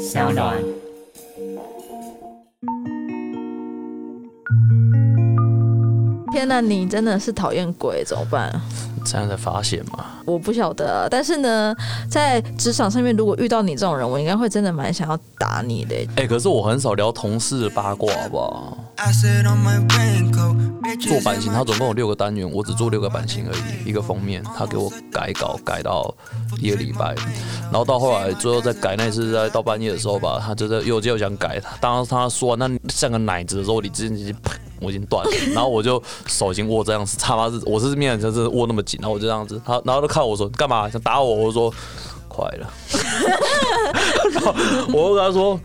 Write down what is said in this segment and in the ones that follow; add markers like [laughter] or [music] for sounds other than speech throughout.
小暖。天哪，你真的是讨厌鬼，怎么办？这样的发现吗？我不晓得啊，但是呢，在职场上面，如果遇到你这种人，我应该会真的蛮想要打你的。哎、欸，可是我很少聊同事的八卦，好不好？做版型，他总共有六个单元，我只做六个版型而已。一个封面，他给我改稿改到一个礼拜，然后到后来最后再改那次，在到半夜的时候吧，他就在又又想改，他当时他说那像个奶子的时候，你直接啪，我已经断了，然后我就手已经握这样子，他妈是我是面就是握那么紧，然后我就这样子，他然后就看我说干嘛想打我，我说。快了，[laughs] 我又跟他说，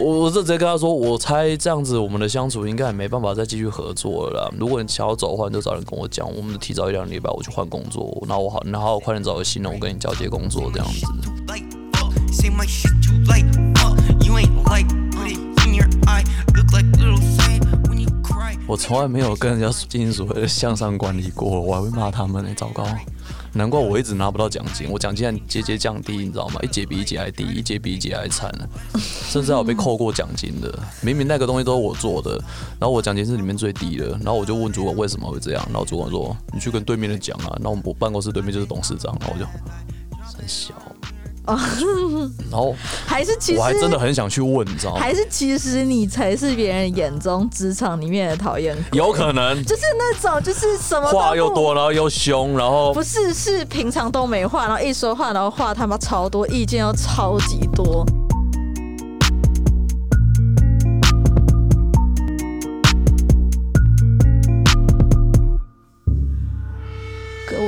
我我直接跟他说，我猜这样子我们的相处应该也没办法再继续合作了啦。如果你想要走的话，你就找人跟我讲，我们提早一两个礼拜我去换工作，然后我好，然后我快点找个新的，我跟你交接工作这样子。我从来没有跟人家进行所谓的向上管理过，我还会骂他们呢，糟糕。难怪我一直拿不到奖金，我奖金还节节降低，你知道吗？一节比一节还低，一节比一节还惨，甚至还有被扣过奖金的。明明那个东西都是我做的，然后我奖金是里面最低的，然后我就问主管为什么会这样，然后主管说：“你去跟对面的讲啊。”然后我们办公室对面就是董事长，然后我就很小。啊，[laughs] 然后还是其实我还真的很想去问，你知道吗？还是其实你才是别人眼中职场里面的讨厌鬼？有可能，就是那种就是什么话又多，然后又凶，然后不是是平常都没话，然后一说话，然后话他妈超多，意见又超级多。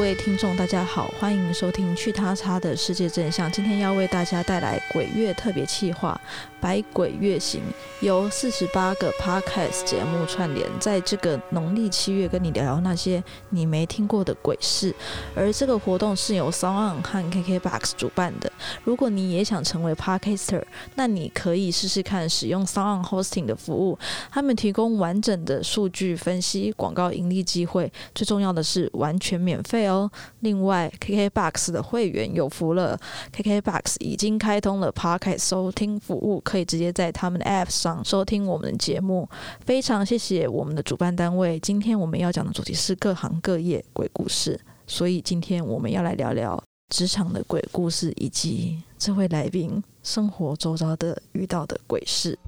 位听众，大家好，欢迎收听《去他叉的世界真相》。今天要为大家带来鬼月特别企划。百鬼月行由四十八个 podcast 节目串联，在这个农历七月跟你聊聊那些你没听过的鬼事。而这个活动是由 SoundOn 和 KKBOX 主办的。如果你也想成为 podcaster，那你可以试试看使用 SoundOn Hosting 的服务。他们提供完整的数据分析、广告盈利机会，最重要的是完全免费哦。另外，KKBOX 的会员有福了，KKBOX 已经开通了 podcast 收听服务。可以直接在他们的 App 上收听我们的节目，非常谢谢我们的主办单位。今天我们要讲的主题是各行各业鬼故事，所以今天我们要来聊聊职场的鬼故事，以及这位来宾生活周遭的遇到的鬼事。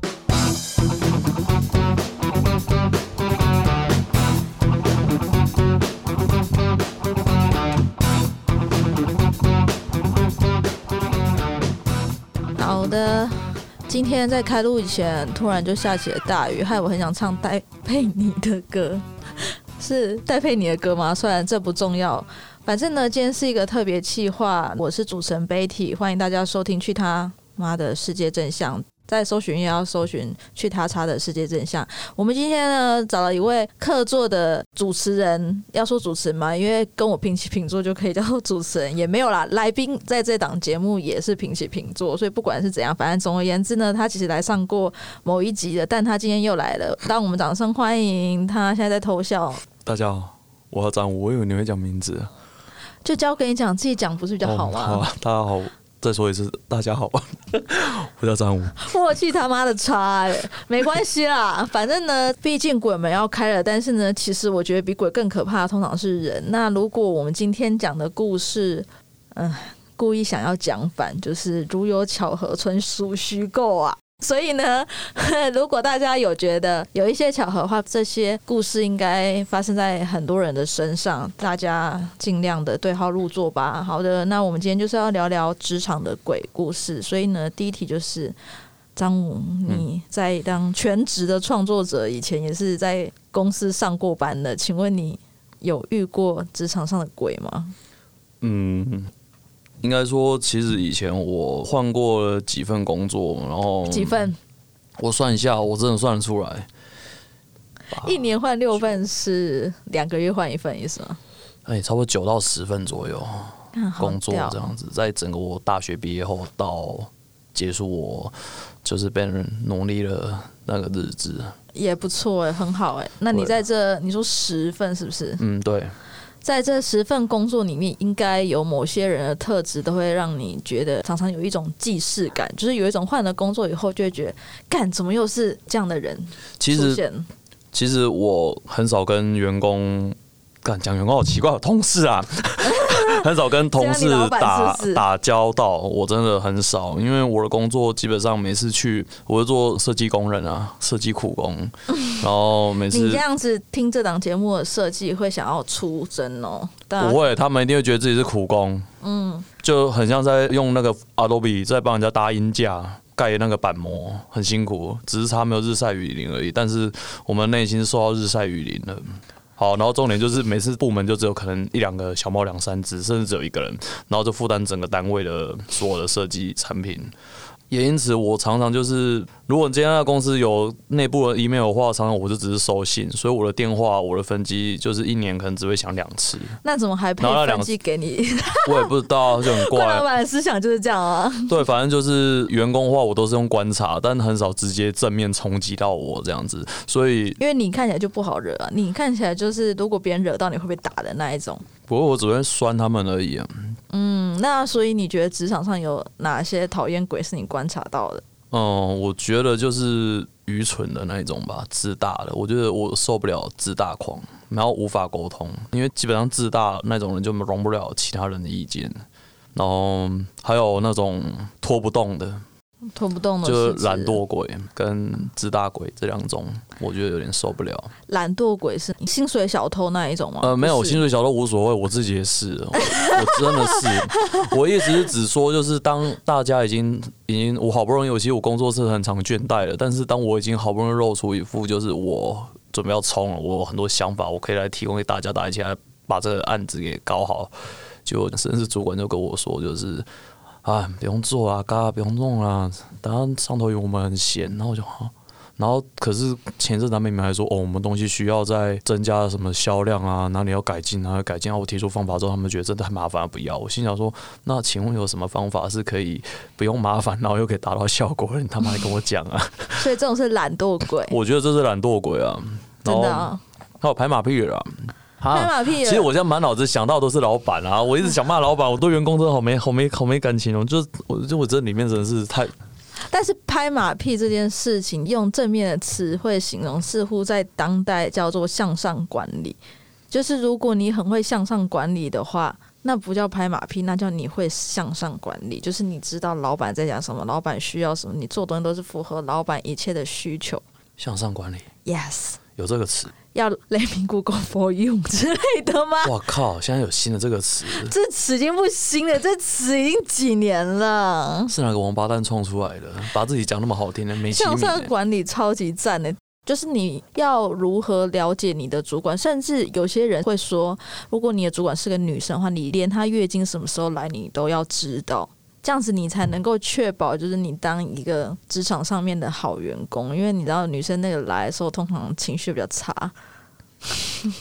的。今天在开录以前，突然就下起了大雨，害我很想唱戴佩妮的歌，[laughs] 是戴佩妮的歌吗？虽然这不重要，反正呢，今天是一个特别企划，我是主持人 Betty，欢迎大家收听《去他妈的世界真相》。在搜寻也要搜寻去他叉的世界真相。我们今天呢找了一位客座的主持人，要说主持人嘛，因为跟我平起平坐就可以叫做主持人，也没有啦。来宾在这档节目也是平起平坐，所以不管是怎样，反正总而言之呢，他其实来上过某一集的，但他今天又来了，让我们掌声欢迎他。现在在偷笑。大家好，我叫张武，我以为你会讲名字，就交给你讲，自己讲不是比较好吗？哦、好啊，大家好。再说一次，大家好，[laughs] 我叫张武。默契他妈的差哎，没关系啦，[laughs] 反正呢，毕竟鬼门要开了。但是呢，其实我觉得比鬼更可怕的通常是人。那如果我们今天讲的故事，嗯、故意想要讲反，就是如有巧合，纯属虚构啊。所以呢，[laughs] 如果大家有觉得有一些巧合的话，这些故事应该发生在很多人的身上，大家尽量的对号入座吧。好的，那我们今天就是要聊聊职场的鬼故事。所以呢，第一题就是张武，你在当全职的创作者以前，也是在公司上过班的，请问你有遇过职场上的鬼吗？嗯。应该说，其实以前我换过了几份工作，然后几份，我算一下，我真的算得出来，一年换六份是两个月换一份意思吗？哎，差不多九到十份左右工作这样子，在整个我大学毕业后到结束，我就是被人努力了那个日子，也不错哎，很好哎。那你在这，你说十份是不是？嗯，对。在这十份工作里面，应该有某些人的特质，都会让你觉得常常有一种既视感，就是有一种换了工作以后就会觉得，干怎么又是这样的人？其实，其实我很少跟员工。干讲员工好奇怪，同事啊，[laughs] 很少跟同事打打交道，我真的很少，因为我的工作基本上每次去，我是做设计工人啊，设计苦工，[laughs] 然后每次你这样子听这档节目的设计会想要出征哦？不会，他们一定会觉得自己是苦工，嗯，就很像在用那个 Adobe 在帮人家搭音架、盖那个板膜，很辛苦，只是他没有日晒雨淋而已，但是我们内心受到日晒雨淋了。好，然后重点就是每次部门就只有可能一两个小猫两三只，甚至只有一个人，然后就负担整个单位的所有的设计产品。也因此，我常常就是，如果今天在公司有内部的 email 的话，常常我就只是收信，所以我的电话、我的分机就是一年可能只会响两次。那怎么还配分机给你？[laughs] 我也不知道，就很怪。[laughs] 老板的思想就是这样啊。对，反正就是员工的话，我都是用观察，但很少直接正面冲击到我这样子。所以，因为你看起来就不好惹啊，你看起来就是如果别人惹到你会被打的那一种。不过我只会酸他们而已啊。嗯，那所以你觉得职场上有哪些讨厌鬼是你观察到的？嗯，我觉得就是愚蠢的那一种吧，自大的。我觉得我受不了自大狂，然后无法沟通，因为基本上自大那种人就容不了其他人的意见。然后还有那种拖不动的。拖不动的，就是懒惰鬼跟自大鬼这两种，我觉得有点受不了。懒惰鬼是薪水小偷那一种吗？呃，没有，薪水小偷无所谓，我自己也是，我，[laughs] 我真的是，我意思是只说，就是当大家已经已经，我好不容易，有其实我工作是很常倦怠了，但是当我已经好不容易露出一副就是我准备要冲了，我有很多想法，我可以来提供给大家，大家一起来把这个案子给搞好，就甚至主管就跟我说，就是。啊，不用做啊，嘎，不用弄啦。等下上头有我们很闲，然后我就好。然后可是前阵子他们还说，哦，我们东西需要再增加什么销量啊，哪里要改进啊，改进啊。我提出方法之后，他们觉得真的很麻烦，不要。我心想说，那请问有什么方法是可以不用麻烦，然后又可以达到效果？你他妈还跟我讲啊！[laughs] 所以这种是懒惰鬼。我觉得这是懒惰鬼啊，真的啊，还有拍马屁了。拍马屁！其实我现在满脑子想到都是老板啊，我一直想骂老板，我对员工真的好没好没好没感情哦。就我就我这里面真的是太……但是拍马屁这件事情，用正面的词汇形容，似乎在当代叫做向上管理。就是如果你很会向上管理的话，那不叫拍马屁，那叫你会向上管理。就是你知道老板在讲什么，老板需要什么，你做东西都是符合老板一切的需求。向上管理，Yes，有这个词。要 Let me Google for you 之类的吗？我靠！现在有新的这个词，这词已经不新了，这词已经几年了。是哪个王八蛋创出来的？把自己讲那么好听的，没向上管理超级赞的，就是你要如何了解你的主管，甚至有些人会说，如果你的主管是个女生的话，你连她月经什么时候来，你都要知道。这样子你才能够确保，就是你当一个职场上面的好员工，因为你知道女生那个来的时候，通常情绪比较差。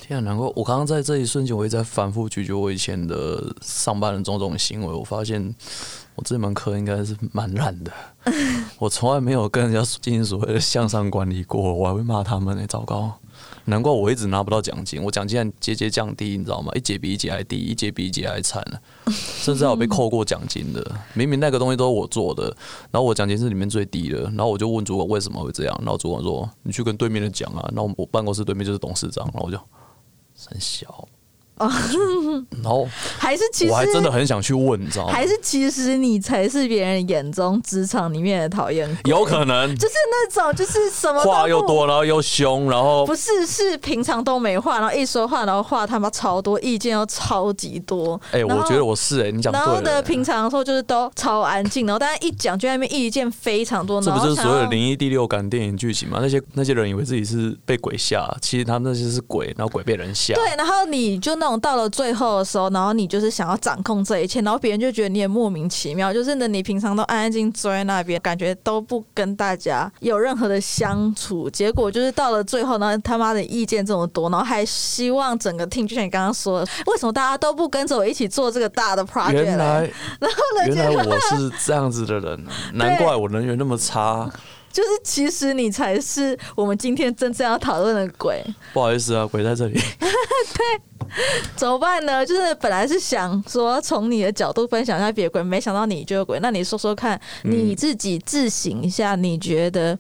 天啊，难怪我刚刚在这一瞬间，我一直在反复咀嚼我以前的上班的种种行为，我发现我这门课应该是蛮烂的。[laughs] 我从来没有跟人家进行所谓的向上管理过，我还会骂他们呢，糟糕。难怪我一直拿不到奖金，我奖金还节节降低，你知道吗？一节比一节还低，一节比一节还惨了，[laughs] 甚至还有被扣过奖金的。明明那个东西都是我做的，然后我奖金是里面最低的，然后我就问主管为什么会这样，然后主管说：“你去跟对面的讲啊。”然后我办公室对面就是董事长，然后我就很小。[laughs] 然后还是其实我还真的很想去问，你知道吗？还是其实你才是别人眼中职场里面的讨厌鬼？有可能就是那种就是什么话又多，然后又凶，然后不是是平常都没话，然后一说话，然后话他妈超多，意见又超级多。哎、欸，我觉得我是哎、欸，你讲。然后的平常的时候就是都超安静，然后大家一讲就在那边意见非常多。这不是所有的灵异第六感电影剧情吗？那些那些人以为自己是被鬼吓，其实他们那些是鬼，然后鬼被人吓。对，然后你就那种到了最后。的时候，然后你就是想要掌控这一切，然后别人就觉得你也莫名其妙，就是呢，你平常都安安静静坐在那边，感觉都不跟大家有任何的相处，结果就是到了最后呢，他妈的意见这么多，然后还希望整个 team，就像你刚刚说的，为什么大家都不跟着我一起做这个大的 project？原来，然后呢，原来我是这样子的人，难怪我人缘那么差。就是其实你才是我们今天真正要讨论的鬼。[laughs] 不好意思啊，鬼在这里。[laughs] 对，怎么办呢？就是本来是想说从你的角度分享一下别的鬼，没想到你就有鬼。那你说说看，你自己自省一下，你觉得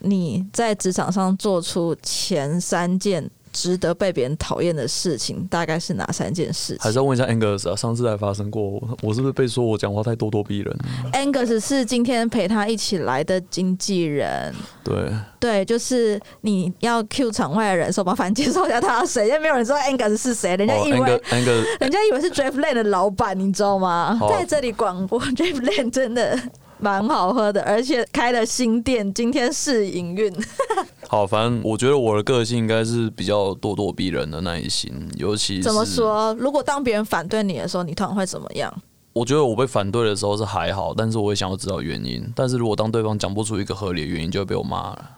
你在职场上做出前三件值得被别人讨厌的事情大概是哪三件事情？还是要问一下 Angus 啊，上次还发生过，我是不是被说我讲话太咄咄逼人？Angus 是今天陪他一起来的经纪人。对对，就是你要 Q 场外的人，说麻烦介绍一下他是谁，因为没有人知道 Angus 是谁，人家以为、oh, Angus, 人家以为是 Draftland 的老板，你知道吗？在这里广播 Draftland 真的。蛮好喝的，而且开了新店，今天试营运。[laughs] 好，反正我觉得我的个性应该是比较咄咄逼人的那一型，尤其是怎么说？如果当别人反对你的时候，你通常会怎么样？我觉得我被反对的时候是还好，但是我也想要知道原因。但是如果当对方讲不出一个合理的原因，就会被我骂了。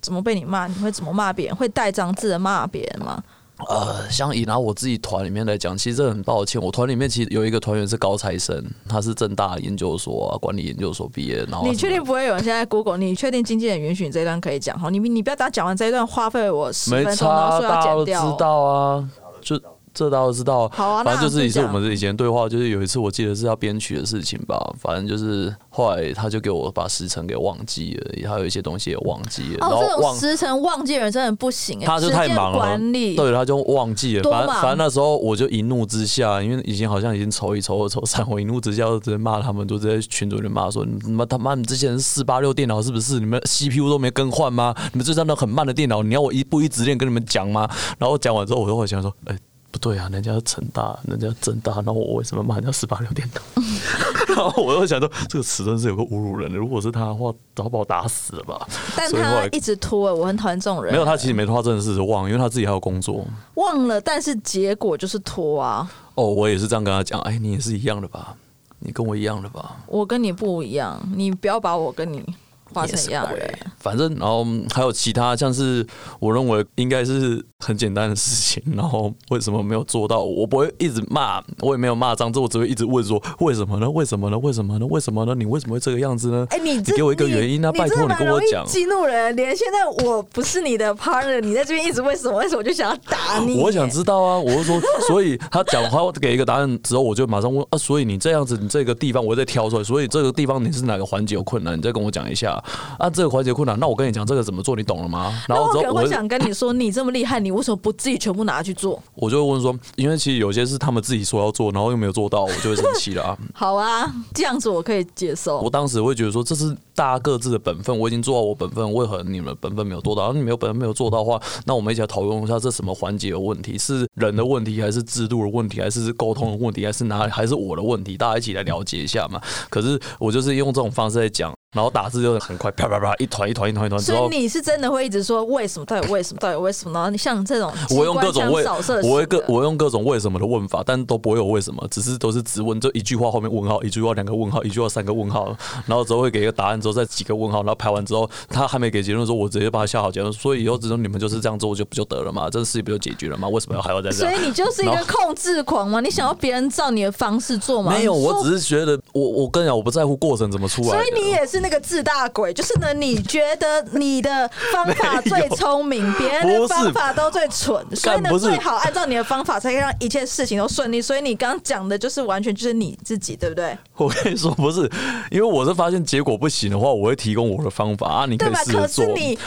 怎么被你骂？你会怎么骂别人？会带脏字的骂别人吗？呃，像以拿我自己团里面来讲，其实这很抱歉，我团里面其实有一个团员是高材生，他是正大研究所啊，管理研究所毕业。然后你确定不会有人现在 Google？你确定经纪人允许你这一段可以讲？好，你你不要打讲完这一段花费我十分钟，然后说要剪掉。知道啊，就。这倒是知道，好啊，反正就是也是我们以前对话，就是有一次我记得是要编曲的事情吧，反正就是后来他就给我把时辰给忘记了，还有一些东西也忘记了。哦，这种时辰忘记的人真的不行，他就太忙了，对，他就忘记了。反正反正那时候我就一怒之下，因为以前好像已经筹一筹二筹三，我一怒之下就直接骂他们，就直接群组里骂说：“你们他妈，你之前是四八六电脑是不是？你们 CPU 都没更换吗？你们这张那很慢的电脑，你要我一步一直练跟你们讲吗？”然后讲完之后，我就会想说：“哎。”不对啊，人家是成大，人家正大，然后我为什么骂人家十八六电脑？[laughs] 然后我又想说，这个词真是有个侮辱人的。如果是他的话，早把我打死了吧。但他一直拖，我很讨厌这种人。没有，他其实没拖，他真的是忘，因为他自己还有工作。忘了，但是结果就是拖啊。哦，我也是这样跟他讲。哎，你也是一样的吧？你跟我一样的吧？我跟你不一样，你不要把我跟你。画成一样人，反正然后还有其他，像是我认为应该是很简单的事情，然后为什么没有做到？我不会一直骂，我也没有骂脏字，我只会一直问说为什么呢？为什么呢？为什么呢？为什么呢？你为什么会这个样子呢？哎，你你给我一个原因呢？拜托你跟我讲。激怒人，连现在我不是你的 partner，你在这边一直为什么？为什么我就想要打你？我想知道啊，我就说，所以他讲话给一个答案之后，我就马上问啊，所以你这样子，你这个地方我再挑出来，所以这个地方你是哪个环节有困难？你再跟我讲一下。啊，这个环节困难，那我跟你讲这个怎么做，你懂了吗？然后我想跟你说，你这么厉害，你为什么不自己全部拿去做？[laughs] 我就会问说，因为其实有些是他们自己说要做，然后又没有做到，我就会生气了啊。[laughs] 好啊，这样子我可以接受。我当时会觉得说，这是大家各自的本分，我已经做到我本分，为何你们本分没有做到？你没有本分没有做到的话，那我们一起来讨论一下，这什么环节有问题？是人的问题，还是制度的问题，还是沟通的问题，还是哪里？还是我的问题？大家一起来了解一下嘛。可是我就是用这种方式在讲。然后打字就很快，啪啪啪，一团一团一团一团。所以你是真的会一直说为什么？到底为什么？到底为什么？然后你像这种，我用各种为，我会各我用各种为什么的问法，但都不会有为什么，只是都是直问，就一句话后面问号，一句话两个问号，一句话三个问号，然后之后会给一个答案，之后再几个问号，然后排完之后，他还没给结论，说我直接把他下好结论，所以以后只能你们就是这样做就不就得了嘛？这个事情不就解决了吗？为什么要还要再这样？所以你就是一个控制狂吗？你想要别人照你的方式做吗？没有，我只是觉得我我跟你讲，我不在乎过程怎么出来。所以你也是那个自大鬼。就是呢，你觉得你的方法最聪明，别人的方法都最蠢，所以呢，最好按照你的方法，才可以让一切事情都顺利。所以你刚刚讲的就是完全就是你自己，对不对？我跟你说不是，因为我是发现结果不行的话，我会提供我的方法啊，你可以试着做。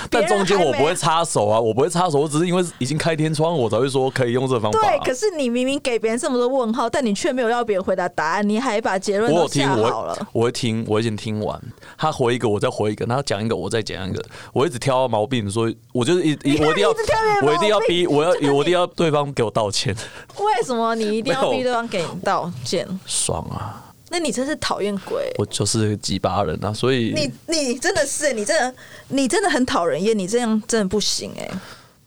但中间我不会插手啊，我不会插手，我只是因为已经开天窗，我才会说可以用这个方法。对，可是你明明给别人这么多问号，但你却没有要别人回答答案，你还把结论都下好了。我会听，我已经听完，他回一个，我再回一个，他讲一个，我再讲一个，我一直挑毛病，所以我就是一，我一定要，我一定要逼，[laughs] 我要，我一定要对方给我道歉。为什么你一定要逼对方给你道歉？爽啊！那你真是讨厌鬼！我就是个鸡巴人啊，所以你你真的是你真的你真的很讨人厌，你这样真的不行哎。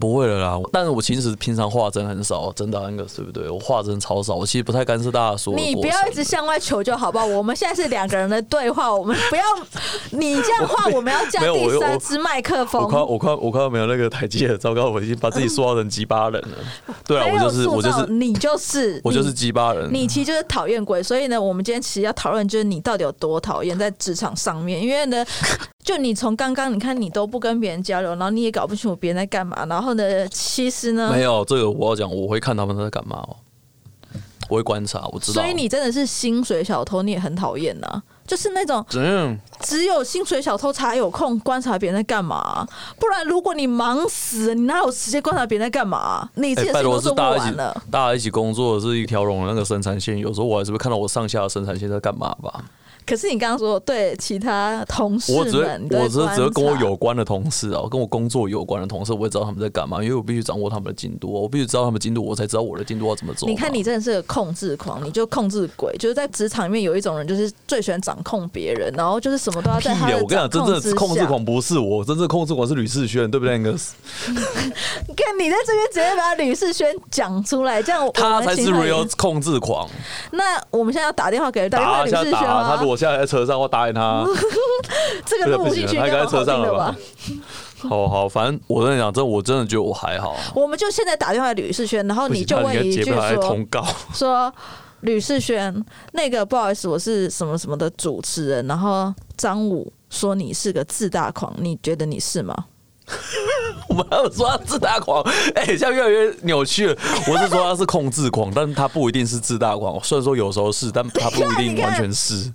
不会了啦，但是我其实平常话真的很少，真的那个对不对？我话真的超少，我其实不太干涉大家说。你不要一直向外求救，好不好？我们现在是两个人的对话，我们不要你这样话，我们要加 [laughs] 第三支麦克风。我快我快我快要没有那个台阶了，糟糕，我已经把自己塑造成鸡巴人了。[laughs] 对啊，我就是我就是你就是我就是鸡巴人，你其实就是讨厌鬼。所以呢，我们今天其实要讨论就是你到底有多讨厌在职场上面，因为呢。就你从刚刚你看你都不跟别人交流，然后你也搞不清楚别人在干嘛，然后呢，其实呢，没有这个我要讲，我会看他们在干嘛哦，我会观察，我知道。所以你真的是薪水小偷，你也很讨厌呐。就是那种只有薪水小偷才有空观察别人在干嘛，不然如果你忙死了，你哪有时间观察别人在干嘛？你自己的事情都做不完了。大家一起工作是一条龙的那个生产线，有时候我还是会看到我上下的生产线在干嘛吧。可是你刚刚说对其他同事我只会我只只会跟我有关的同事啊，跟我工作有关的同事，我也知道他们在干嘛，因为我必须掌握他们的进度，我必须知道他们进度，我才知道我的进度要怎么做。你看，你真的是个控制狂，你就控制鬼，就是在职场里面有一种人，就是最喜欢掌控别人，然后就是什么都要在他的。我跟你讲，真正控制狂不是我，真正控制狂是吕世轩，对不对？[laughs] 那个，你看你在这边直接把吕世轩讲出来，这样他才是 real 控制狂。那我们现在要打电话给打电话吕世轩他如果现在在车上，我答应他，[laughs] 这个录进去应该在车上了吧？[laughs] 好好，反正我跟你讲，这我真的觉得我还好。我们就现在打电话给吕世轩，然后你就问一句说：说吕世轩，那个不好意思，我是什么什么的主持人。然后张武说你是个自大狂，你觉得你是吗？[laughs] 我们还有说他自大狂，哎，现在越来越扭曲了。我是说他是控制狂，但他不一定是自大狂。虽然说有时候是，但他不一定完全是。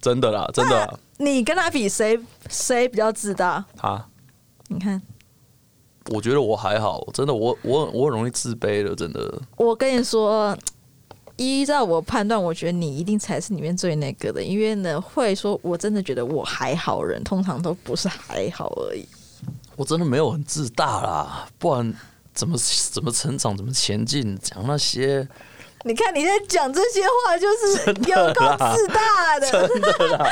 真的啦，真的啦。你跟他比，谁谁比较自大？他，你看，我觉得我还好，真的，我我我很容易自卑的，真的。我跟你说，依照我判断，我觉得你一定才是里面最那个的，因为呢，会说我真的觉得我还好人，通常都不是还好而已。我真的没有很自大啦，不然怎么怎么成长，怎么前进，讲那些。你看你在讲这些话，就是有够自大的，真的啦，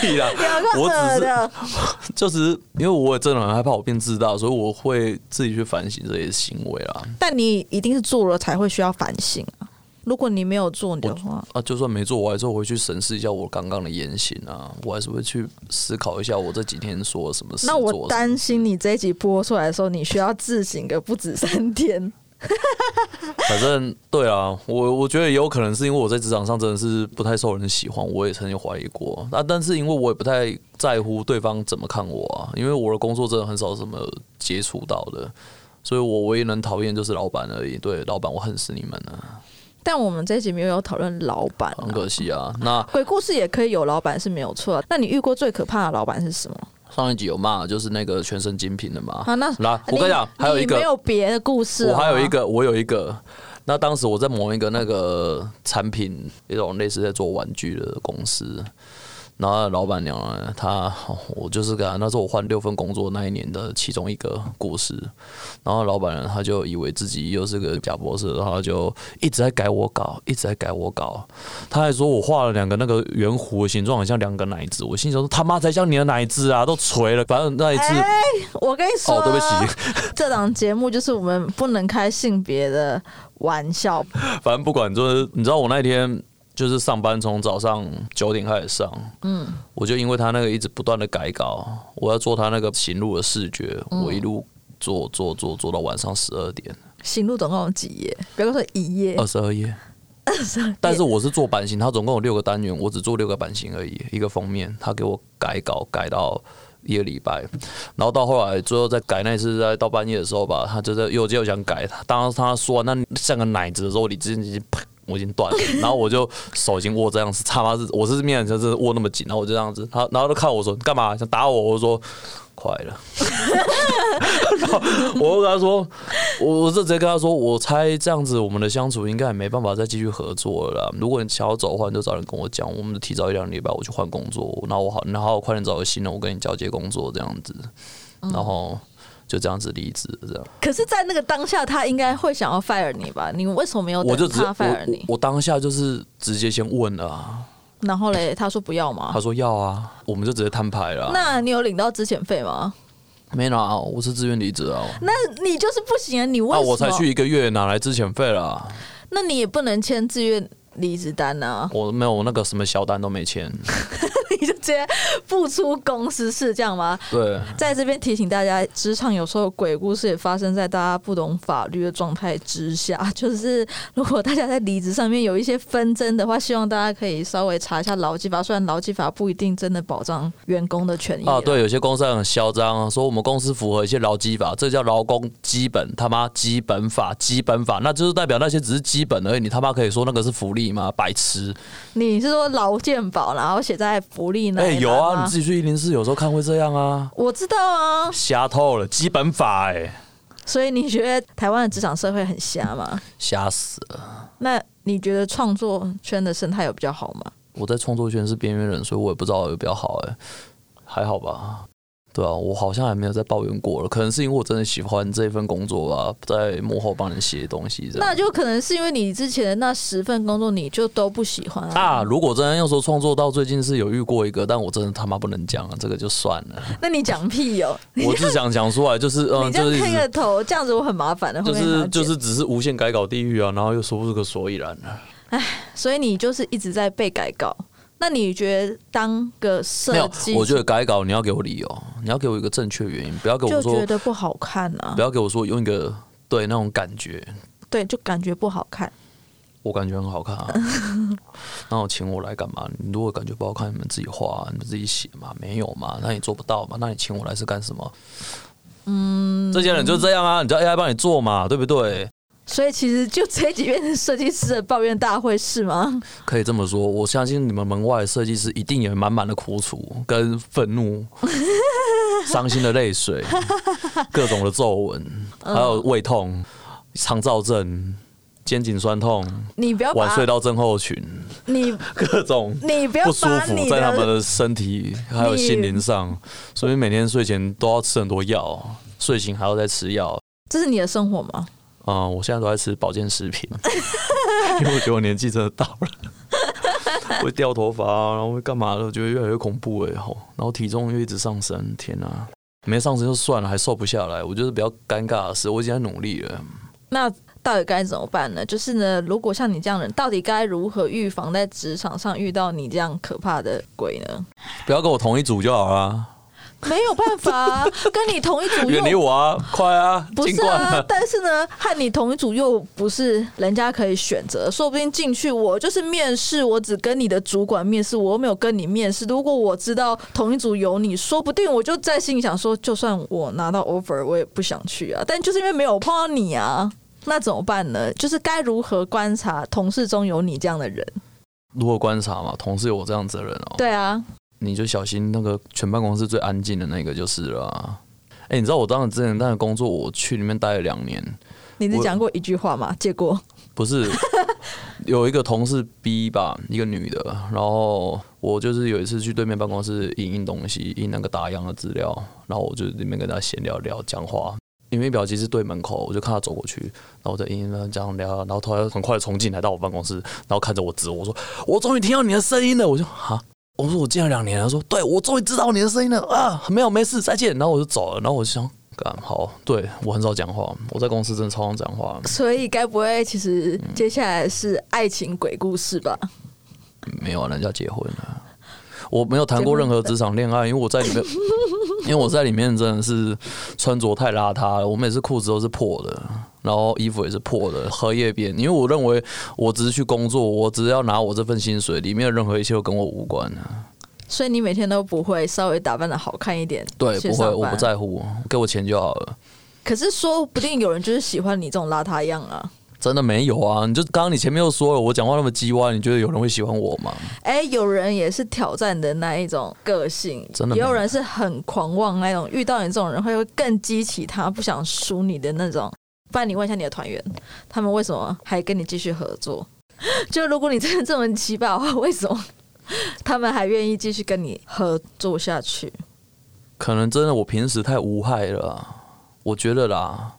屁啦，[laughs] 我只是就是因为我也真的很害怕我变自大，所以我会自己去反省这些行为啦。但你一定是做了才会需要反省啊！如果你没有做的话，啊，就算没做，我还是会去审视一下我刚刚的言行啊，我还是会去思考一下我这几天说了什么事。那我担心你这一集播出来的时候，你需要自省个不止三天。[laughs] 反正对啊，我我觉得也有可能是因为我在职场上真的是不太受人喜欢，我也曾经怀疑过。那但是因为我也不太在乎对方怎么看我啊，因为我的工作真的很少什么接触到的，所以我唯一能讨厌就是老板而已。对，老板，我恨死你们了。但我们这一集没有讨论老板，很可惜啊。那鬼故事也可以有老板是没有错。那你遇过最可怕的老板是什么？上一集有骂，就是那个全身精品的嘛。好，那来，我跟你讲，还有一个没有别的故事。我还有一个，我有一个。那当时我在某一个那个产品，一种类似在做玩具的公司。然后老板娘呢，她我就是跟她，那时候我换六份工作那一年的其中一个故事。然后老板娘她就以为自己又是个假博士，然后就一直在改我稿，一直在改我稿。她还说我画了两个那个圆弧的形状，很像两个奶子。我心想说他妈才像你的奶子啊，都垂了。反正那一次，欸、我跟你说，哦，对不起，[laughs] 这档节目就是我们不能开性别的玩笑。反正不管，就是你知道我那天。就是上班从早上九点开始上，嗯，我就因为他那个一直不断的改稿，我要做他那个行路的视觉，嗯、我一路做做做做到晚上十二点。行路总共有几页？不要说一页，[laughs] 二十二页。但是我是做版型，他总共有六个单元，我只做六个版型而已，一个封面，他给我改稿改到一个礼拜，然后到后来最后再改那次，在到半夜的时候吧，他就在又又想改，当他说那像个奶子的时候，你直接啪。我已经断了，[laughs] 然后我就手已经握这样子，他妈是我是面就是握那么紧，然后我就这样子，他然后就看我说干嘛？想打我，我说快了，然后我就跟他说，我我就直接跟他说，我猜这样子我们的相处应该也没办法再继续合作了啦。如果你想要走的话，你就早点跟我讲，我们就提早一两礼拜我去换工作，然后我好，然后我快点找个新的，我跟你交接工作这样子，然后。就这样子离职，这样。可是，在那个当下，他应该会想要 fire 你吧？你为什么没有等他 fire 你？我，我当下就是直接先问了啊。然后嘞，他说不要吗？他说要啊，我们就直接摊牌了。那你有领到资遣费吗？没拿，我是自愿离职啊。那你就是不行啊！你为什么？我才去一个月，哪来资遣费了？那你也不能签自愿离职单啊。我没有，我那个什么小单都没签。[laughs] 就直接不出公司是这样吗？对，在这边提醒大家，职场有时候鬼故事也发生在大家不懂法律的状态之下。就是如果大家在离职上面有一些纷争的话，希望大家可以稍微查一下劳基法。虽然劳基法不一定真的保障员工的权益啊，对，有些公司很嚣张，说我们公司符合一些劳基法，这叫劳工基本他妈基本法基本法，那就是代表那些只是基本而已。你他妈可以说那个是福利吗？白痴！你是说劳健保，然后写在福利那？哎、欸，有啊，你自己去一零四有时候看会这样啊。我知道啊，瞎透了，基本法哎、欸。所以你觉得台湾的职场社会很瞎吗？瞎死了。那你觉得创作圈的生态有比较好吗？我在创作圈是边缘人，所以我也不知道有比较好哎、欸，还好吧。对啊，我好像还没有在抱怨过了，可能是因为我真的喜欢这份工作吧，在幕后帮人写东西这样。那就可能是因为你之前的那十份工作你就都不喜欢啊。啊如果真的要说创作到最近是有遇过一个，但我真的他妈不能讲了，这个就算了。[laughs] 那你讲屁哦！我是想讲出来，就是 [laughs] 嗯，你这样开个头，这样子我很麻烦的。就是就是只是无限改稿地狱啊，然后又说不出个所以然了。唉，所以你就是一直在被改稿。那你觉得当个设计？我觉得改稿你要给我理由，你要给我一个正确原因，不要给我说就觉得不好看啊！不要给我说用一个对那种感觉，对，就感觉不好看。我感觉很好看啊，[laughs] 那我请我来干嘛？你如果感觉不好看，你们自己画，你们自己写嘛，没有嘛？那你做不到嘛？那你请我来是干什么？嗯，这些人就这样啊，你叫 AI 帮你做嘛，对不对？所以其实就这几遍设计师的抱怨大会是吗？可以这么说，我相信你们门外的设计师一定有满满的苦楚、跟愤怒、[laughs] 伤心的泪水、[laughs] 各种的皱纹，还有胃痛、肠燥症、肩颈酸痛。你不要晚睡到症候群，你 [laughs] 各种你不要不舒服在他们的身体还有心灵上，所以每天睡前都要吃很多药，睡醒还要再吃药。这是你的生活吗？啊、嗯，我现在都在吃保健食品，[laughs] 因为我觉得我年纪真的到了，[laughs] 会掉头发啊，然后会干嘛的，我觉得越来越恐怖哎，吼然后体重又一直上升，天哪，没上升就算了，还瘦不下来，我觉得比较尴尬的是，我已经在努力了。那到底该怎么办呢？就是呢，如果像你这样的人，到底该如何预防在职场上遇到你这样可怕的鬼呢？不要跟我同一组就好了。没有办法、啊，[laughs] 跟你同一组又远离我啊，快啊！不是啊，但是呢，和你同一组又不是人家可以选择，说不定进去我就是面试，我只跟你的主管面试，我又没有跟你面试。如果我知道同一组有你，说不定我就在心里想说，就算我拿到 offer，我也不想去啊。但就是因为没有碰到你啊，那怎么办呢？就是该如何观察同事中有你这样的人？如何观察嘛？同事有我这样子的人哦。对啊。你就小心那个全办公室最安静的那个就是了、啊。哎、欸，你知道我当时之前那个工作，我去里面待了两年。你只讲过一句话吗？结果？不是，[laughs] 有一个同事 B 吧，一个女的。然后我就是有一次去对面办公室印印东西，印那个打样的资料。然后我就里面跟他闲聊聊讲话，因为表机是对门口，我就看他走过去，然后我在印印这样聊，然后突然很快冲进来到我办公室，然后看着我指我说：“我终于听到你的声音了。”我就哈。我说我见了两年，他说对，我终于知道你的声音了啊！没有没事，再见。然后我就走了。然后我就想，干好，对我很少讲话，我在公司真的超常讲话。所以该不会其实接下来是爱情鬼故事吧？嗯、没有啊，人家结婚了。我没有谈过任何职场恋爱，因为我在里面，[laughs] 因为我在里面真的是穿着太邋遢了，我每次裤子都是破的。然后衣服也是破的，荷叶边。因为我认为我只是去工作，我只要拿我这份薪水，里面的任何一切都跟我无关。所以你每天都不会稍微打扮的好看一点？对，不会，我不在乎，给我钱就好了。可是说不定有人就是喜欢你这种邋遢样啊。真的没有啊？你就刚刚你前面又说了，我讲话那么叽歪，你觉得有人会喜欢我吗？哎、欸，有人也是挑战的那一种个性，真的，也有人是很狂妄那种，遇到你这种人会更激起他不想输你的那种。不然你问一下你的团员，他们为什么还跟你继续合作？[laughs] 就如果你真的这么奇葩的话，为什么他们还愿意继续跟你合作下去？可能真的我平时太无害了，我觉得啦，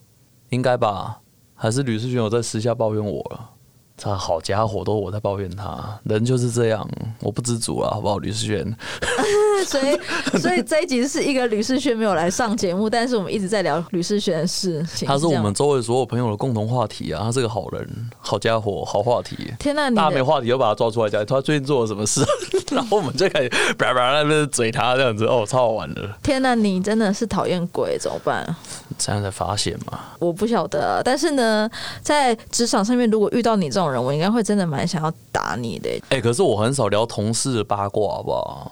应该吧？还是吕世轩有在私下抱怨我了？他好家伙，都我在抱怨他，人就是这样，我不知足啊，好不好？吕世轩，[laughs] 所以 [laughs] 所以这一集是一个吕世轩没有来上节目，但是我们一直在聊吕世轩的事情。他是我们周围所有朋友的共同话题啊，他是个好人，好家伙，好话题。天哪，大家没话题就把他抓出来讲，他最近做了什么事，[laughs] 然后我们就开始叭叭那边嘴他这样子，哦，超好玩的。天哪，你真的是讨厌鬼，怎么办？这样才发现嘛？我不晓得，但是呢，在职场上面，如果遇到你这种人，我应该会真的蛮想要打你的。哎、欸，可是我很少聊同事的八卦，好不好？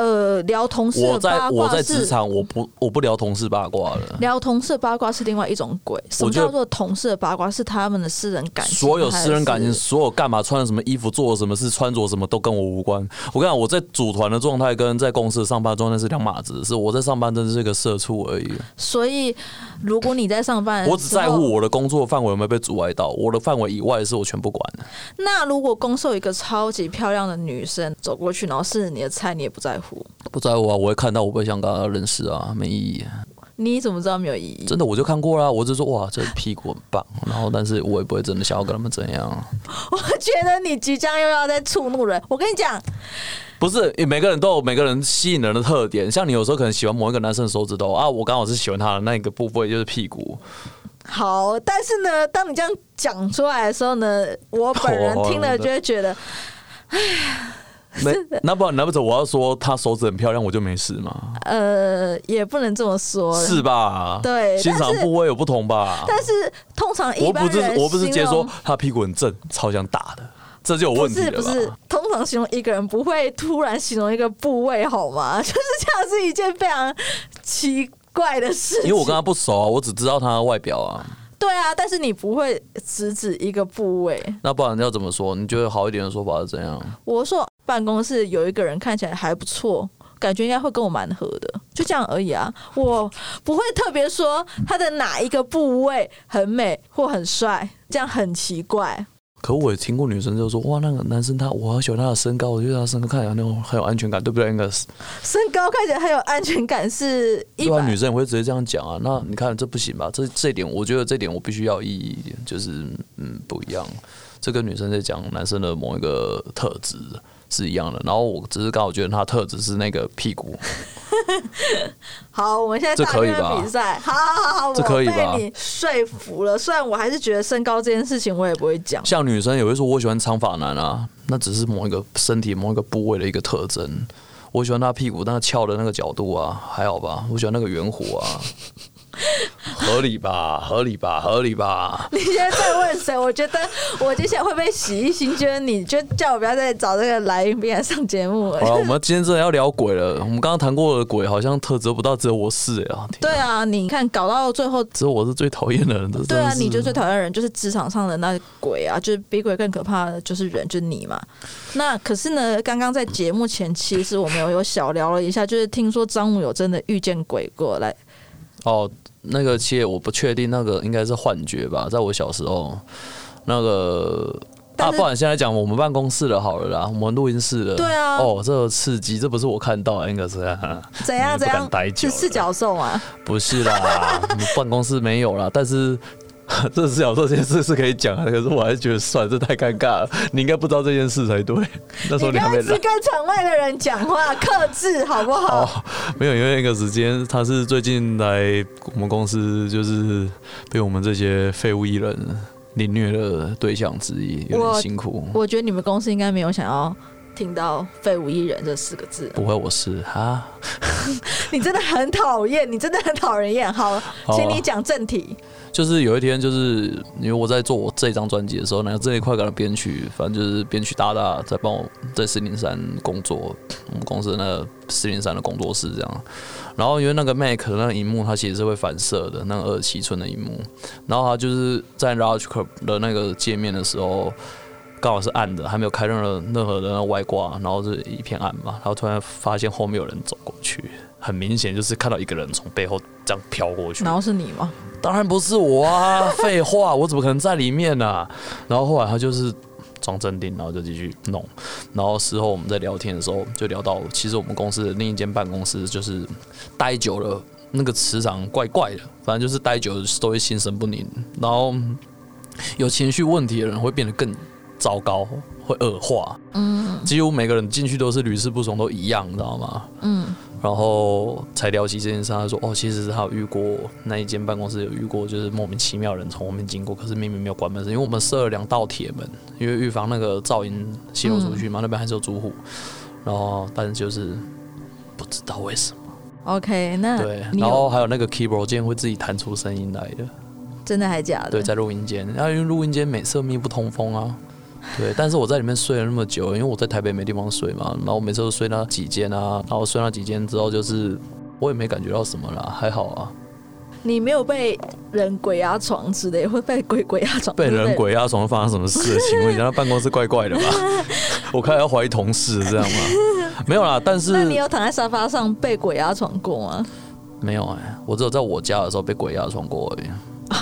呃，聊同事的八卦，我在我在职场，我不我不聊同事八卦了。聊同事八卦是另外一种鬼。什么叫做同事的八卦？是他们的私人感情，所有私人感情，所有干嘛穿了什么衣服，做了什么事，穿着什么都跟我无关。我跟你讲，我在组团的状态跟在公司上班状态是两码子，是我在上班真的是个社畜而已。所以，如果你在上班，我只在乎我的工作范围有没有被阻碍到，我的范围以外的事我全不管。那如果公受一个超级漂亮的女生走过去，然后是你的菜，你也不在乎？不在乎啊！我会看到，我不会想跟他认识啊，没意义。你怎么知道没有意义？真的，我就看过啦。我就说哇，这屁股很棒。然后，但是我也不会真的想要跟他们怎样。[laughs] 我觉得你即将又要在触怒人。我跟你讲，不是，每个人都有每个人吸引人的特点。像你有时候可能喜欢某一个男生的手指头啊，我刚好是喜欢他的那一个部分，就是屁股。好，但是呢，当你这样讲出来的时候呢，我本人 [laughs] 听了就会觉得，哎呀。没，那不然那不走，我要说他手指很漂亮，我就没事吗？呃，也不能这么说，是吧？对，欣赏部位有不同吧？但是通常一般人，我不是我不是直接说他屁股很正，超想打的，[laughs] 这就有问题了。不是不是，通常形容一个人不会突然形容一个部位好吗？[laughs] 就是这样是一件非常奇怪的事情。因为我跟他不熟啊，我只知道他的外表啊。对啊，但是你不会只指一个部位。那不然要怎么说？你觉得好一点的说法是怎样？我说办公室有一个人看起来还不错，感觉应该会跟我蛮合的，就这样而已啊。我不会特别说他的哪一个部位很美或很帅，这样很奇怪。可我也听过女生就说，哇，那个男生他，我好喜欢他的身高，我觉得他身高看起来那种很有安全感，对不对？应该是身高看起来很有安全感是一般女生也会直接这样讲啊。那你看这不行吧？这这一点，我觉得这点我必须要意义一点，就是嗯不一样。这跟女生在讲男生的某一个特质是一样的。然后我只是刚好觉得他特质是那个屁股。[laughs] 好，我们现在大约比赛，好好好好，这可以吧？你说服了。虽然我还是觉得身高这件事情我也不会讲。像女生也会说我喜欢长发男啊，那只是某一个身体某一个部位的一个特征。我喜欢他屁股，但他翘的那个角度啊，还好吧？我喜欢那个圆弧啊。[laughs] 合理吧，合理吧，合理吧。你现在在问谁？我觉得我接下来会不会洗一新？觉得你就叫我不要再找这个来宾来上节目了。好了，我们今天真的要聊鬼了。我们刚刚谈过的鬼，好像特质不到只有我是哎啊。对啊，你看搞到最后，只有我是最讨厌的人的。对啊，你就最讨厌的人就是职场上的那鬼啊，就是比鬼更可怕的就是人，就是你嘛。那可是呢，刚刚在节目前期，其实我们有有小聊了一下，就是听说张武有真的遇见鬼过来。哦。那个企业我不确定，那个应该是幻觉吧。在我小时候，那个啊，不然现在讲我们办公室的好了啦，我们录音室的。对啊。哦，这个刺激，这不是我看到，应该是 [laughs] 怎样怎样？是四角兽啊？不是啦，[laughs] 办公室没有啦，但是。[laughs] 这是小说这件事是可以讲的，可是我还是觉得算了，这太尴尬了。你应该不知道这件事才对。那时候你还没来。你不要一直跟场外的人讲话，克制好不好？哦，没有，因为那个时间他是最近来我们公司，就是被我们这些废物艺人凌虐的对象之一，有点辛苦。我，我觉得你们公司应该没有想要听到“废物艺人”这四个字。不会，我是哈。[laughs] 你真的很讨厌，你真的很讨人厌。好，请你讲正题。就是有一天，就是因为我在做我这张专辑的时候，那个这一块的编曲，反正就是编曲大大在帮我在四零三工作，我们公司那四零三的工作室这样。然后因为那个 Mac 的那个荧幕，它其实是会反射的，那个二十七寸的荧幕。然后它就是在 Logic 的那个界面的时候，刚好是暗的，还没有开任何任何的外挂，然后是一片暗嘛。然后突然发现后面有人走过去，很明显就是看到一个人从背后这样飘过去。然后是你吗？当然不是我啊！废话，我怎么可能在里面呢、啊？然后后来他就是装镇定，然后就继续弄。然后事后我们在聊天的时候，就聊到其实我们公司的另一间办公室就是待久了，那个磁场怪怪的。反正就是待久了都会心神不宁，然后有情绪问题的人会变得更糟糕，会恶化。嗯，几乎每个人进去都是屡试不爽，都一样，你知道吗？嗯，然后才聊起这件事，他说：“哦，其实是他有遇过那一间办公室有遇过，就是莫名其妙的人从后面经过，可是明明没有关门，是因为我们设了两道铁门，因为预防那个噪音泄露出去嘛，嗯、那边还是有住户。然后，但是就是不知道为什么。” OK，那对，然后还有那个 keyboard 键会自己弹出声音来的，真的还假的？对，在录音间，然后因为录音间每次密不通风啊，对。但是我在里面睡了那么久，因为我在台北没地方睡嘛，然后我每次都睡那几间啊，然后睡那几间之后，就是我也没感觉到什么啦，还好啊。你没有被人鬼压床之类，会被鬼鬼压床？被人鬼压床发生什么事？请问一下，那办公室怪怪的吧？[laughs] 我看要怀疑同事这样吗？没有啦，但是那你有躺在沙发上被鬼压床过吗？没有哎、欸，我只有在我家的时候被鬼压床过而已。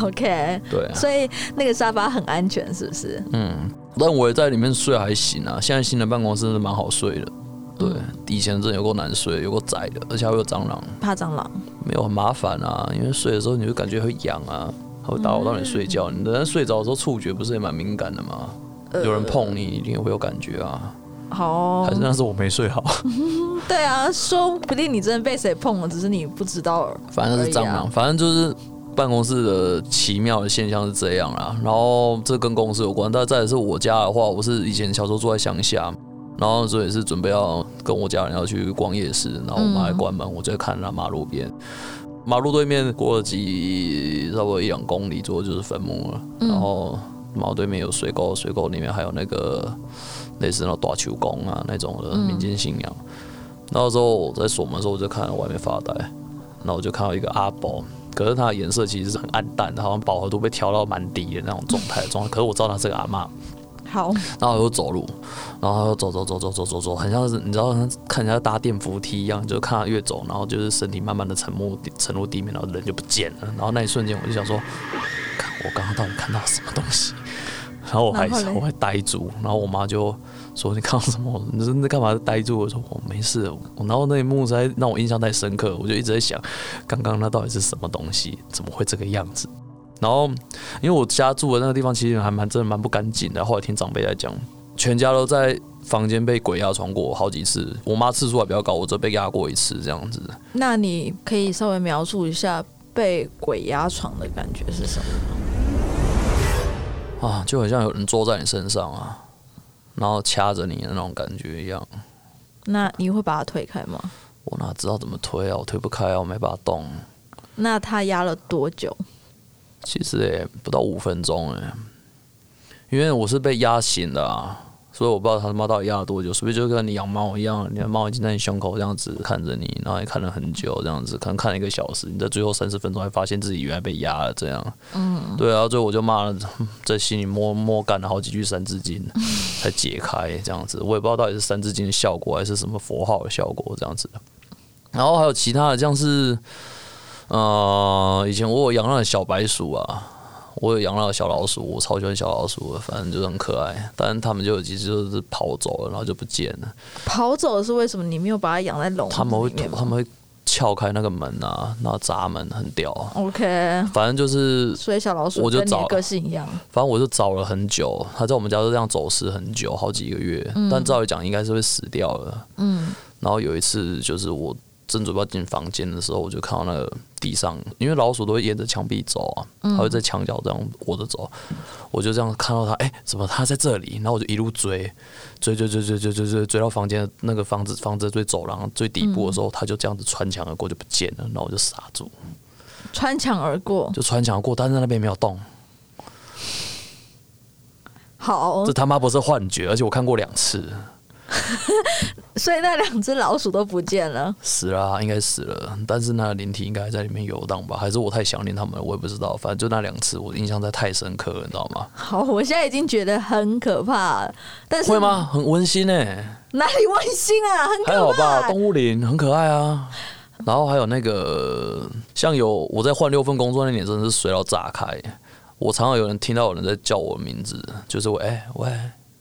OK，对、啊，所以那个沙发很安全，是不是？嗯，但我也在里面睡还行啊。现在新的办公室是蛮好睡的。对，以前真的有够难睡，有够窄的，而且还会有蟑螂。怕蟑螂？没有，很麻烦啊，因为睡的时候你就感觉会痒啊，它会打扰到你睡觉。嗯、你等下睡着的时候触觉不是也蛮敏感的吗？呃、有人碰你一定会有感觉啊。好、哦，还是那是我没睡好。[laughs] 对啊，说不定你真的被谁碰了，只是你不知道。反正是蟑螂，反正就是办公室的奇妙的现象是这样啦。然后这跟公司有关，但再也是我家的话，我是以前小时候住在乡下。然后所以是准备要跟我家人要去逛夜市，然后我妈还关门，我就看那马路边，马路对面过了几差不多一两公里左右就是坟墓了。然后马路对面有水沟，水沟里面还有那个类似那种大树公啊那种的民间信仰。那时候我在锁门的时候，我就看到外面发呆，然后我就看到一个阿宝，可是它的颜色其实是很暗淡的，好像饱和度被调到蛮低的那种状态状态。可是我知道它是个阿嬷。好，然后又走路，然后又走走走走走走走，很像是你知道，看人家搭电扶梯一样，就看他越走，然后就是身体慢慢的沉没沉入地面，然后人就不见了。然后那一瞬间，我就想说，看我刚刚到底看到什么东西？然后我还我还呆住，然后我妈就说：“你看到什么？你真的干嘛？呆住？”我说：“我没事。”然后那一幕实在让我印象太深刻，我就一直在想，刚刚那到底是什么东西？怎么会这个样子？然后，因为我家住的那个地方其实还蛮真的蛮不干净的。后来听长辈在讲，全家都在房间被鬼压床过好几次。我妈次数还比较高，我只被压过一次这样子。那你可以稍微描述一下被鬼压床的感觉是什么吗？啊，就好像有人坐在你身上啊，然后掐着你的那种感觉一样。那你会把它推开吗？我哪知道怎么推啊？我推不开啊，我没办法动。那他压了多久？其实也不到五分钟哎，因为我是被压醒的啊，所以我不知道他他妈到底压了多久，是不是就跟你养猫一样，你的猫已经在你胸口这样子看着你，然后也看了很久这样子，可能看了一个小时，你在最后三十分钟还发现自己原来被压了这样，嗯，对啊，最后我就骂了，在心里默默干了好几句三字经才解开这样子，我也不知道到底是三字经的效果还是什么佛号的效果这样子，然后还有其他的像是。呃，以前我有养那个小白鼠啊，我有养那个小老鼠，我超喜欢小老鼠的，反正就是很可爱。但是他们就有几只就是跑走了，然后就不见了。跑走的是为什么？你没有把它养在笼？他们会，他们会撬开那个门啊，然后砸门很屌。OK，反正就是，所以小老鼠我就找个性一样。反正我就找了很久，它在我们家就这样走失很久，好几个月。嗯、但照理讲，应该是会死掉了。嗯。然后有一次，就是我。正准备要进房间的时候，我就看到那个地上，因为老鼠都会沿着墙壁走啊，它会在墙角这样窝着走。我就这样看到它，哎，怎么它在这里？然后我就一路追，追追追追追追追追到房间那个房子房子最走廊最底部的时候，它就这样子穿墙而过就不见了。然后我就傻住，穿墙而过，就穿墙而过，但是那边没有动。好，这他妈不是幻觉，而且我看过两次。所以那两只老鼠都不见了，死了啊，应该死了。但是那个灵体应该还在里面游荡吧？还是我太想念他们了？我也不知道。反正就那两次，我印象在太深刻了，你知道吗？好，我现在已经觉得很可怕，但是会吗？很温馨呢，哪里温馨啊？很可怕，还好吧？动物林很可爱啊。然后还有那个，像有我在换六份工作那年，真的是水到炸开。我常常有人听到有人在叫我的名字，就是我哎喂。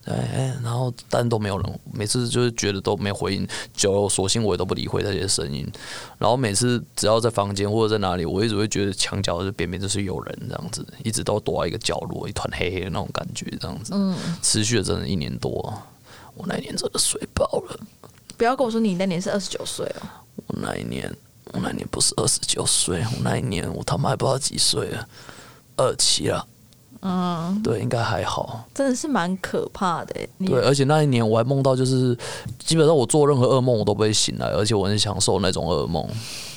哎哎，然后但都没有人，每次就是觉得都没回应，就索性我也都不理会这些声音。然后每次只要在房间或者在哪里，我一直会觉得墙角的边边就是有人这样子，一直都躲在一个角落，一团黑黑的那种感觉，这样子，嗯，持续了整整一年多，我那一年真的睡爆了。不要跟我说你那年是二十九岁哦，我那一年，我那年不是二十九岁，我那一年我他妈还不知道几岁了，二七了。嗯，对，应该还好，真的是蛮可怕的。对，而且那一年我还梦到，就是基本上我做任何噩梦我都不会醒来，而且我很享受那种噩梦，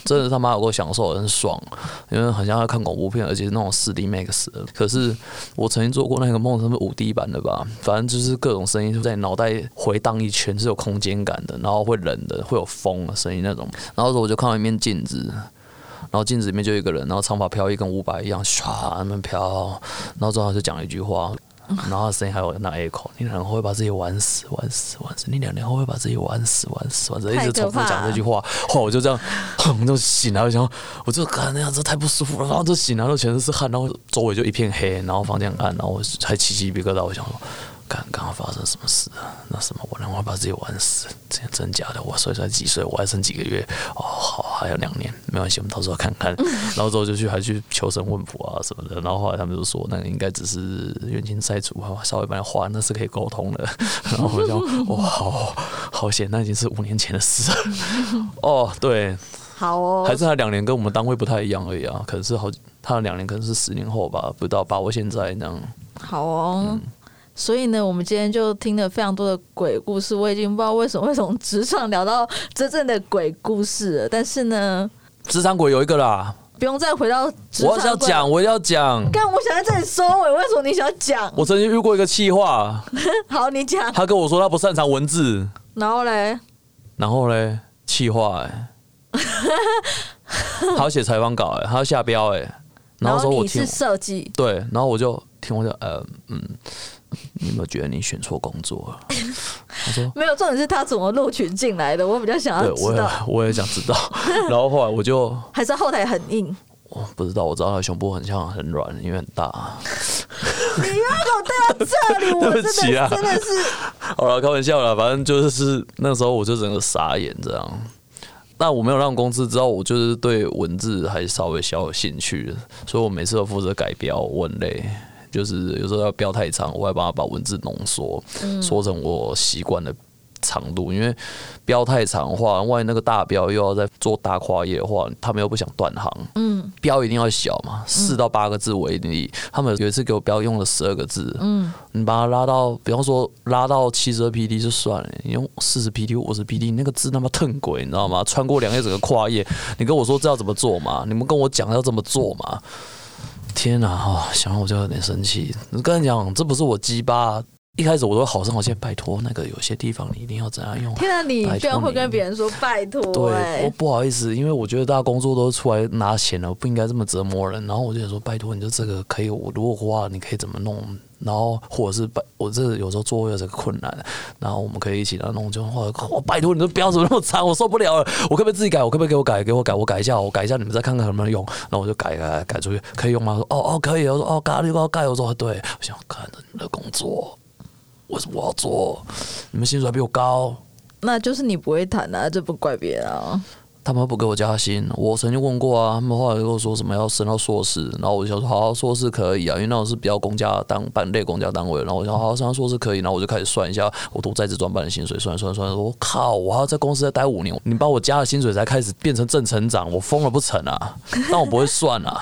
真的他妈有够享受，很爽，因为很像要看恐怖片，而且是那种四 D Max 的。可是我曾经做过那个梦，是不是五 D 版的吧？反正就是各种声音就在脑袋回荡一圈，是有空间感的，然后会冷的，会有风的声音那种。然后我就看到一面镜子。然后镜子里面就一个人，然后长发飘逸，跟伍佰一样，唰那么飘。然后之后他就讲了一句话，然后声音还有那 echo：“ 你两年后会把自己玩死，玩死，玩死。你两年后会把自己玩死，玩死，玩死。”一直重复讲这句话。[laughs] 后来我就这样，[laughs] 哼，就醒来，我想，我就感觉那样子太不舒服了，然后就醒来，然后全身是汗，然后周围就一片黑，然后房间很暗，然后我还起鸡皮疙瘩，我想说。刚刚发生什么事啊？那什么，我能会把自己玩死？真真假的？我所以才几岁？我还剩几个月？哦，好，还有两年，没关系，我们到时候看看。然后之后就去还去求神问卜啊什么的。然后后来他们就说，那个应该只是冤亲债主，稍微把它还，那是可以沟通的。[laughs] 然后我就 [laughs] 哇，好好险，那已经是五年前的事了。[laughs] 哦，对，好哦，还是他两年，跟我们单位不太一样而已啊。可能是好，他的两年可能是十年后吧，不知道，把握现在这样。好哦。嗯所以呢，我们今天就听了非常多的鬼故事。我已经不知道为什么会从职场聊到真正的鬼故事了。但是呢，职场鬼有一个啦，不用再回到职场。我要讲，我要讲。刚我想在这里收尾，为什么你想讲？我曾经遇过一个气话。[laughs] 好，你讲。他跟我说他不擅长文字。然后嘞？然后嘞？气话哎。[laughs] 他要写采访稿哎，他要下标哎。然后说我是设计。对，然后我就听我就呃嗯。你有没有觉得你选错工作了？他说没有，重点是他怎么录取进来的，我比较想要知道。对，我也我也想知道。然后后来我就 [laughs] 还是后台很硬。我不知道，我知道他胸部很像很软，因为很大。你要我带到这里，[laughs] 我真的对不起啊，真的是。[laughs] 好了，开玩笑了，反正就是那时候我就整个傻眼这样。但我没有让公司知道，我就是对文字还稍微小有兴趣，所以我每次都负责改标，我很累。就是有时候要标太长，我还帮他把文字浓缩，缩成我习惯的长度。因为标太长的话，万一那个大标又要再做大跨页的话，他们又不想断行。嗯，标一定要小嘛，四到八个字为例。他们有一次给我标用了十二个字。嗯，你把它拉到，比方说拉到七十二 PD 就算了，你用四十 PD、五十 PD，那个字他妈腾鬼，你知道吗？穿过两页整个跨页，你跟我说这要怎么做嘛？你们跟我讲要怎么做嘛？天呐，哈！想让我就有点生气。我跟你讲，这不是我鸡巴。一开始我都好声好气，拜托那个有些地方你一定要怎样用。天啊，你居然会跟别人说拜托？对，我不好意思，因为我觉得大家工作都出来拿钱了，我不应该这么折磨人。然后我就想说，拜托，你就这个可以，我如果花你可以怎么弄？然后或者是拜我这有时候做有这个困难，然后我们可以一起来弄。就或者我拜托你的标准那么长，我受不了了。我可不可以自己改？我可不可以给我改？给我改？我改一下，我改一下，你们再看看能不能用。然后我就改改改出去，可以用吗？说哦哦可以。我说哦，嘎你给我改。我说对，我想看着你们的工作，为什么我要做？你们薪水还比我高，那就是你不会谈啊，这不怪别人啊。他们不给我加薪，我曾经问过啊，他们后来跟我说什么要升到硕士，然后我就想说好，好，硕士可以啊，因为那种是比较公家当，半类公家单位，然后我想好，好升到硕士可以，然后我就开始算一下我读在职专班的薪水，算算算，我靠，我还要在公司再待五年，你把我加了薪水才开始变成正成长，我疯了不成啊？[laughs] 但我不会算啊。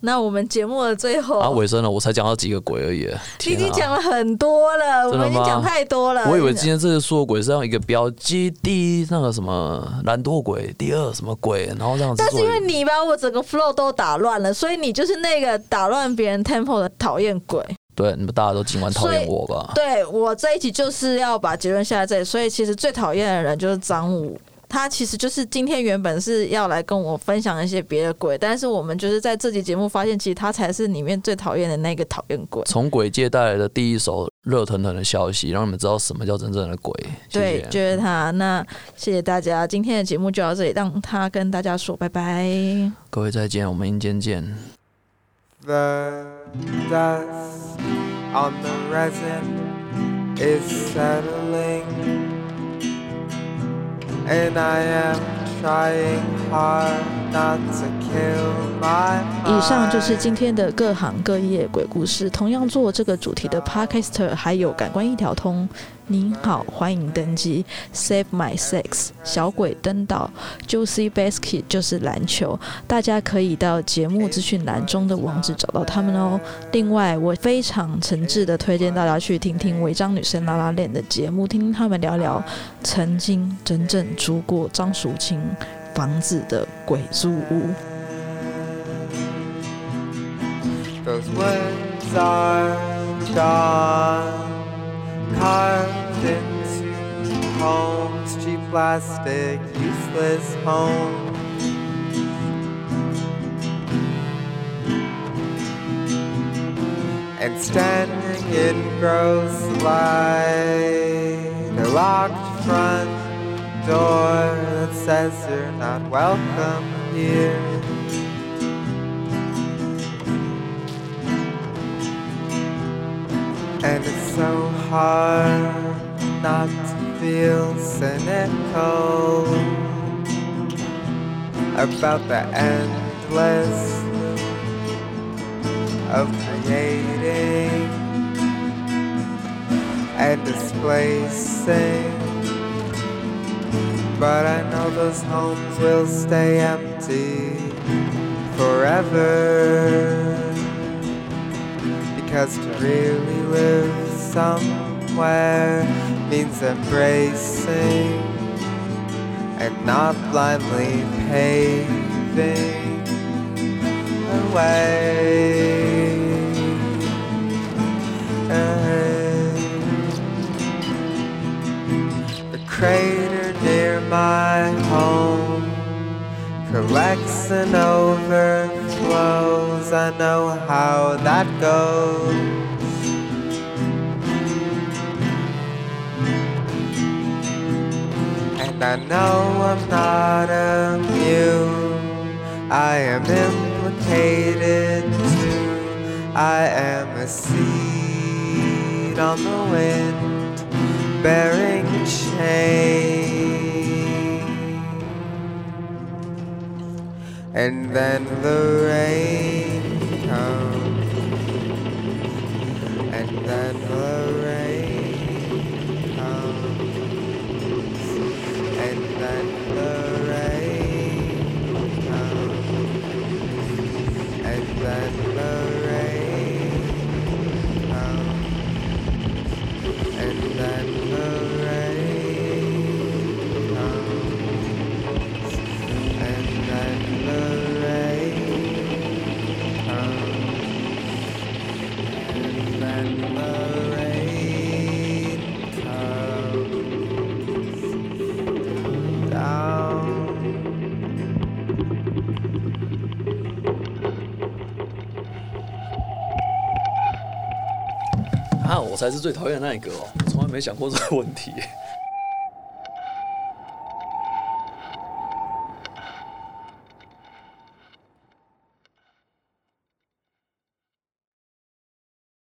那我们节目的最后啊尾声了，我才讲到几个鬼而已，啊，[laughs] 已经讲了很多了，我们已经讲太多了。我以为今天这个说鬼是用一个标记第一那个什么懒惰鬼。第二什么鬼？然后这样子。但是因为你把我整个 flow 都打乱了，所以你就是那个打乱别人 tempo 的讨厌鬼。对，你们大家都今晚讨厌我吧？对，我这一集就是要把结论下在这里。所以其实最讨厌的人就是张武。他其实就是今天原本是要来跟我分享一些别的鬼，但是我们就是在这集节目发现，其实他才是里面最讨厌的那个讨厌鬼。从鬼界带来的第一手热腾腾的消息，让你们知道什么叫真正的鬼。对，谢谢就是他。那谢谢大家，今天的节目就到这里，让他跟大家说拜拜。各位再见，我们阴间见。The is settling, and I am 以上就是今天的各行各业鬼故事。同样做这个主题的 Podcaster 还有感官一条通。您好，欢迎登机。Save my sex，小鬼登岛。Juicy Basket 就是篮球，大家可以到节目资讯栏中的网址找到他们哦。另外，我非常诚挚的推荐大家去听听违章女生拉拉链的节目，听听他们聊聊曾经真正租过张淑清房子的鬼租屋。Carved into homes, cheap plastic, useless homes. And standing in gross light, a locked front door that says you're not welcome here. And it's so hard not to feel cynical about the endless of creating and displacing. But I know those homes will stay empty forever. Because to really live somewhere means embracing and not blindly paving the way. The crater near my home collects and overflows. I know how that goes. And I know I'm not immune. I am implicated too. I am a seed on the wind, bearing change. And then the rain 才是最讨厌的那一个哦！从来没想过这个问题。